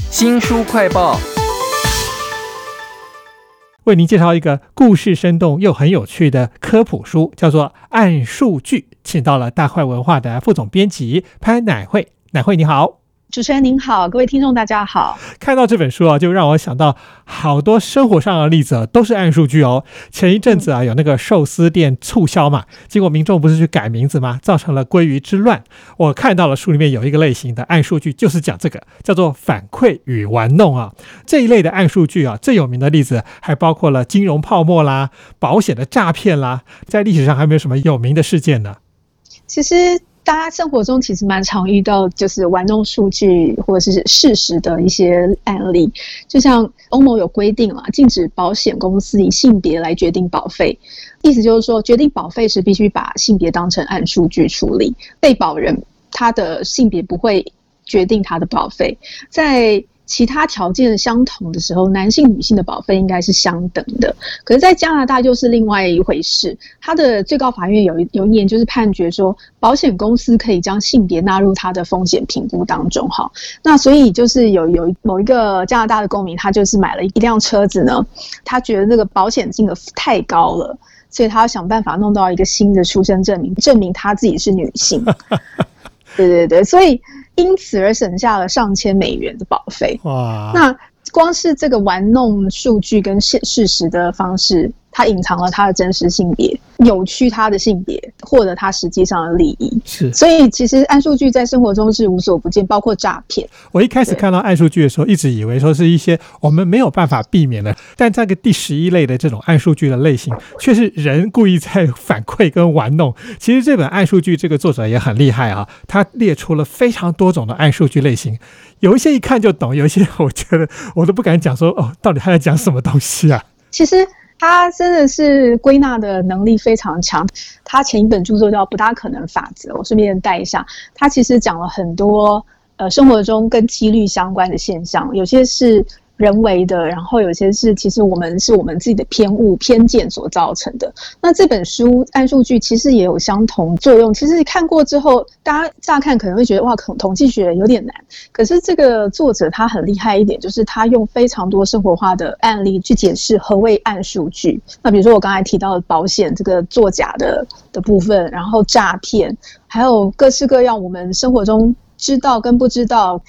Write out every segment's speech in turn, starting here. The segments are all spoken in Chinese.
新书快报，为您介绍一个故事生动又很有趣的科普书，叫做《按数据》，请到了大块文化的副总编辑潘乃慧。乃慧你好。主持人您好，各位听众大家好。看到这本书啊，就让我想到好多生活上的例子，都是暗数据哦。前一阵子啊，有那个寿司店促销嘛，结果民众不是去改名字吗？造成了鲑鱼之乱。我看到了书里面有一个类型的暗数据，就是讲这个，叫做反馈与玩弄啊。这一类的暗数据啊，最有名的例子还包括了金融泡沫啦、保险的诈骗啦。在历史上还没有什么有名的事件呢。其实。大家生活中其实蛮常遇到，就是玩弄数据或者是事实的一些案例。就像欧盟有规定了，禁止保险公司以性别来决定保费，意思就是说，决定保费时必须把性别当成按数据处理，被保人他的性别不会决定他的保费，在。其他条件相同的时候，男性、女性的保费应该是相等的。可是，在加拿大就是另外一回事。他的最高法院有一有一年就是判决说，保险公司可以将性别纳入他的风险评估当中。哈，那所以就是有有某一个加拿大的公民，他就是买了一辆车子呢，他觉得这个保险金额太高了，所以他要想办法弄到一个新的出生证明，证明他自己是女性。对对对，所以。因此而省下了上千美元的保费。哇！那光是这个玩弄数据跟现事实的方式。它隐藏了他的真实性别，扭曲他的性别，获得他实际上的利益。是，所以其实暗数据在生活中是无所不见，包括诈骗。我一开始看到暗数据的时候，一直以为说是一些我们没有办法避免的，但这个第十一类的这种暗数据的类型，却是人故意在反馈跟玩弄。其实这本暗数据这个作者也很厉害啊，他列出了非常多种的暗数据类型，有一些一看就懂，有一些我觉得我都不敢讲说哦，到底他在讲什么东西啊？其实。他真的是归纳的能力非常强。他前一本著作叫《不大可能法则》，我顺便带一下。他其实讲了很多呃生活中跟几率相关的现象，有些是。人为的，然后有些是其实我们是我们自己的偏误、偏见所造成的。那这本书按数据其实也有相同作用。其实看过之后，大家乍看可能会觉得哇，统统计学有点难。可是这个作者他很厉害一点，就是他用非常多生活化的案例去解释何谓按数据。那比如说我刚才提到的保险这个作假的的部分，然后诈骗，还有各式各样我们生活中知道跟不知道。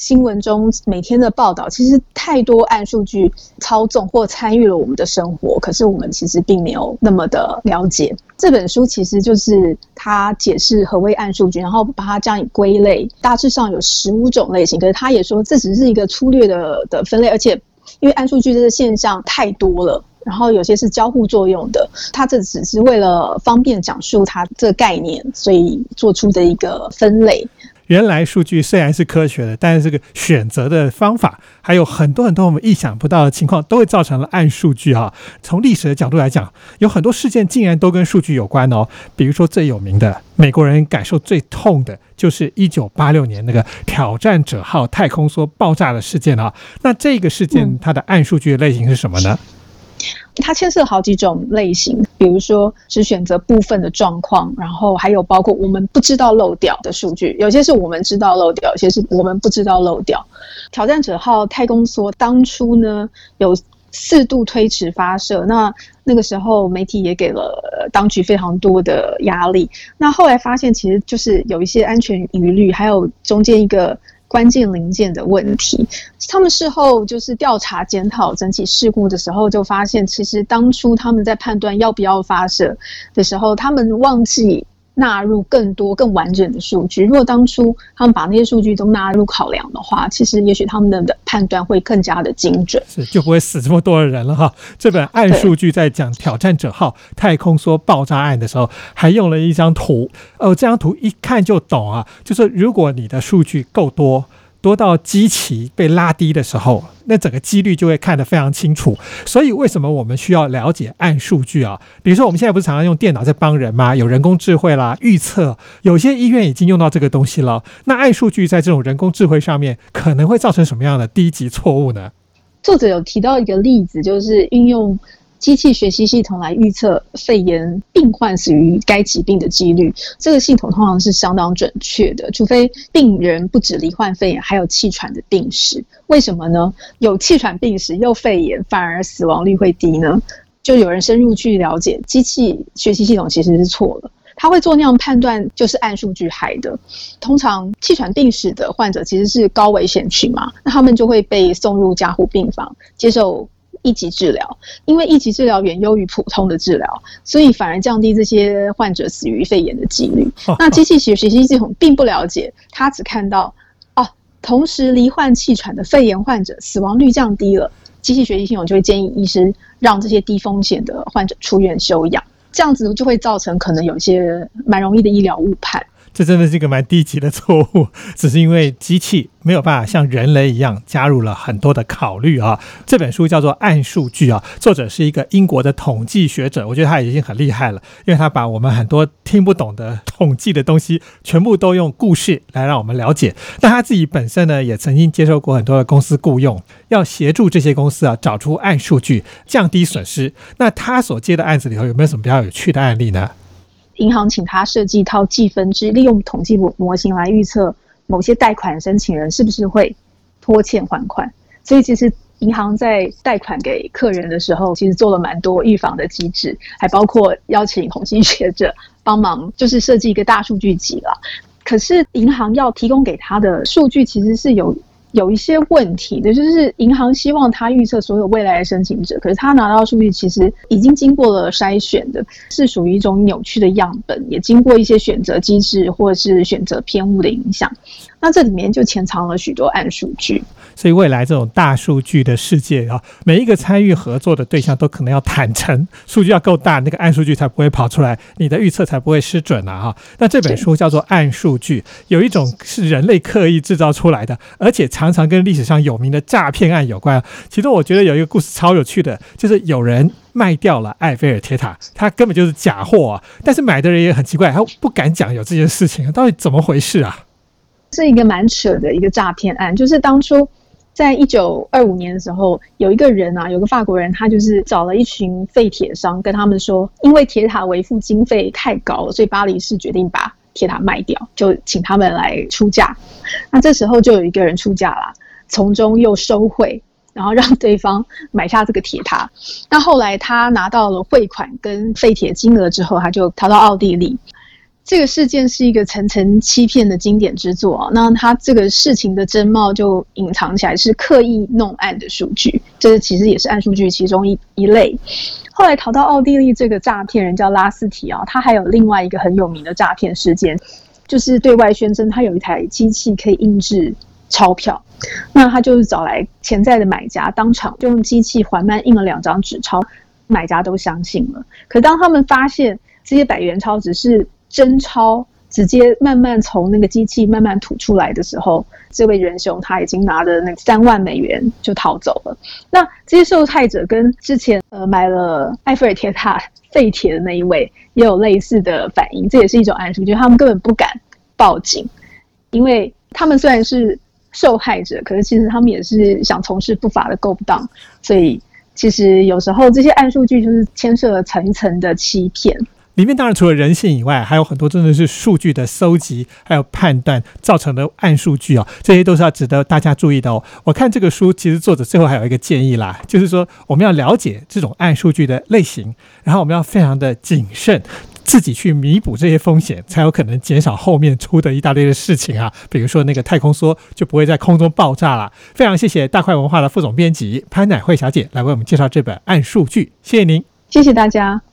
新闻中每天的报道，其实太多暗数据操纵或参与了我们的生活，可是我们其实并没有那么的了解。这本书其实就是他解释何谓暗数据，然后把它这样归类，大致上有十五种类型。可是他也说这只是一个粗略的的分类，而且因为暗数据这个现象太多了，然后有些是交互作用的，他这只是为了方便讲述它这个概念，所以做出的一个分类。原来数据虽然是科学的，但是这个选择的方法还有很多很多我们意想不到的情况，都会造成了暗数据啊。从历史的角度来讲，有很多事件竟然都跟数据有关哦。比如说最有名的，美国人感受最痛的就是一九八六年那个挑战者号太空梭爆炸的事件啊。那这个事件它的暗数据的类型是什么呢？它牵涉好几种类型，比如说只选择部分的状况，然后还有包括我们不知道漏掉的数据，有些是我们知道漏掉，有些是我们不知道漏掉。挑战者号太空梭当初呢有四度推迟发射，那那个时候媒体也给了当局非常多的压力。那后来发现其实就是有一些安全疑虑，还有中间一个。关键零件的问题，他们事后就是调查检讨整起事故的时候，就发现其实当初他们在判断要不要发射的时候，他们忘记。纳入更多更完整的数据。如果当初他们把那些数据都纳入考量的话，其实也许他们的判断会更加的精准，是就不会死这么多的人了哈。这本暗数据在讲挑战者号太空梭爆炸案的时候，还用了一张图。哦，这张图一看就懂啊，就是如果你的数据够多。多到基期被拉低的时候，那整个几率就会看得非常清楚。所以为什么我们需要了解暗数据啊？比如说我们现在不是常常用电脑在帮人吗？有人工智慧啦，预测有些医院已经用到这个东西了。那暗数据在这种人工智慧上面可能会造成什么样的低级错误呢？作者有提到一个例子，就是运用机器学习系统来预测肺炎病患死于该疾病的几率。这个系统通常是相当准确的，除非病人不止罹患肺炎，还有气喘的病史。为什么呢？有气喘病史又肺炎，反而死亡率会低呢？就有人深入去了解，机器学习系统其实是错了。他会做那样判断，就是按数据害的。通常气喘病史的患者其实是高危险群嘛，那他们就会被送入加护病房接受一级治疗，因为一级治疗远优于普通的治疗，所以反而降低这些患者死于肺炎的几率。那机器学学习系统并不了解，它只看到哦，同时罹患气喘的肺炎患者死亡率降低了，机器学习系统就会建议医师让这些低风险的患者出院休养。这样子就会造成可能有一些蛮容易的医疗误判。这真的是一个蛮低级的错误，只是因为机器没有办法像人类一样加入了很多的考虑啊。这本书叫做《暗数据》啊，作者是一个英国的统计学者，我觉得他已经很厉害了，因为他把我们很多听不懂的统计的东西，全部都用故事来让我们了解。那他自己本身呢，也曾经接受过很多的公司雇佣，要协助这些公司啊找出暗数据，降低损失。那他所接的案子里头有没有什么比较有趣的案例呢？银行请他设计一套计分制，利用统计模模型来预测某些贷款申请人是不是会拖欠还款。所以其实银行在贷款给客人的时候，其实做了蛮多预防的机制，还包括邀请统计学者帮忙，就是设计一个大数据集了。可是银行要提供给他的数据，其实是有。有一些问题的，就是银行希望他预测所有未来的申请者，可是他拿到数据其实已经经过了筛选的，是属于一种扭曲的样本，也经过一些选择机制或者是选择偏误的影响。那这里面就潜藏了许多暗数据。所以未来这种大数据的世界啊，每一个参与合作的对象都可能要坦诚，数据要够大，那个暗数据才不会跑出来，你的预测才不会失准啊！哈，那这本书叫做《暗数据》，有一种是人类刻意制造出来的，而且常常跟历史上有名的诈骗案有关。其中我觉得有一个故事超有趣的，就是有人卖掉了埃菲尔铁塔，他根本就是假货啊！但是买的人也很奇怪，他不敢讲有这件事情，到底怎么回事啊？是一个蛮扯的一个诈骗案，就是当初。在一九二五年的时候，有一个人啊，有个法国人，他就是找了一群废铁商，跟他们说，因为铁塔维护经费太高了，所以巴黎市决定把铁塔卖掉，就请他们来出价。那这时候就有一个人出价了，从中又收贿，然后让对方买下这个铁塔。那后来他拿到了汇款跟废铁金额之后，他就逃到奥地利。这个事件是一个层层欺骗的经典之作啊！那他这个事情的真貌就隐藏起来，是刻意弄暗的数据，这其实也是暗数据其中一一类。后来逃到奥地利这个诈骗人叫拉斯提啊，他还有另外一个很有名的诈骗事件，就是对外宣称他有一台机器可以印制钞票，那他就是找来潜在的买家，当场就用机器缓慢印了两张纸钞，买家都相信了。可当他们发现这些百元钞只是真钞直接慢慢从那个机器慢慢吐出来的时候，这位仁兄他已经拿着那三万美元就逃走了。那这些受害者跟之前呃买了埃菲尔铁塔废铁的那一位也有类似的反应，这也是一种暗示，就是他们根本不敢报警，因为他们虽然是受害者，可是其实他们也是想从事不法的勾当，所以其实有时候这些暗数据就是牵涉了层层的欺骗。里面当然除了人性以外，还有很多真的是数据的搜集，还有判断造成的暗数据哦，这些都是要值得大家注意的哦。我看这个书，其实作者最后还有一个建议啦，就是说我们要了解这种暗数据的类型，然后我们要非常的谨慎，自己去弥补这些风险，才有可能减少后面出的一大堆的事情啊。比如说那个太空梭就不会在空中爆炸了。非常谢谢大块文化的副总编辑潘乃慧小姐来为我们介绍这本暗数据，谢谢您，谢谢大家。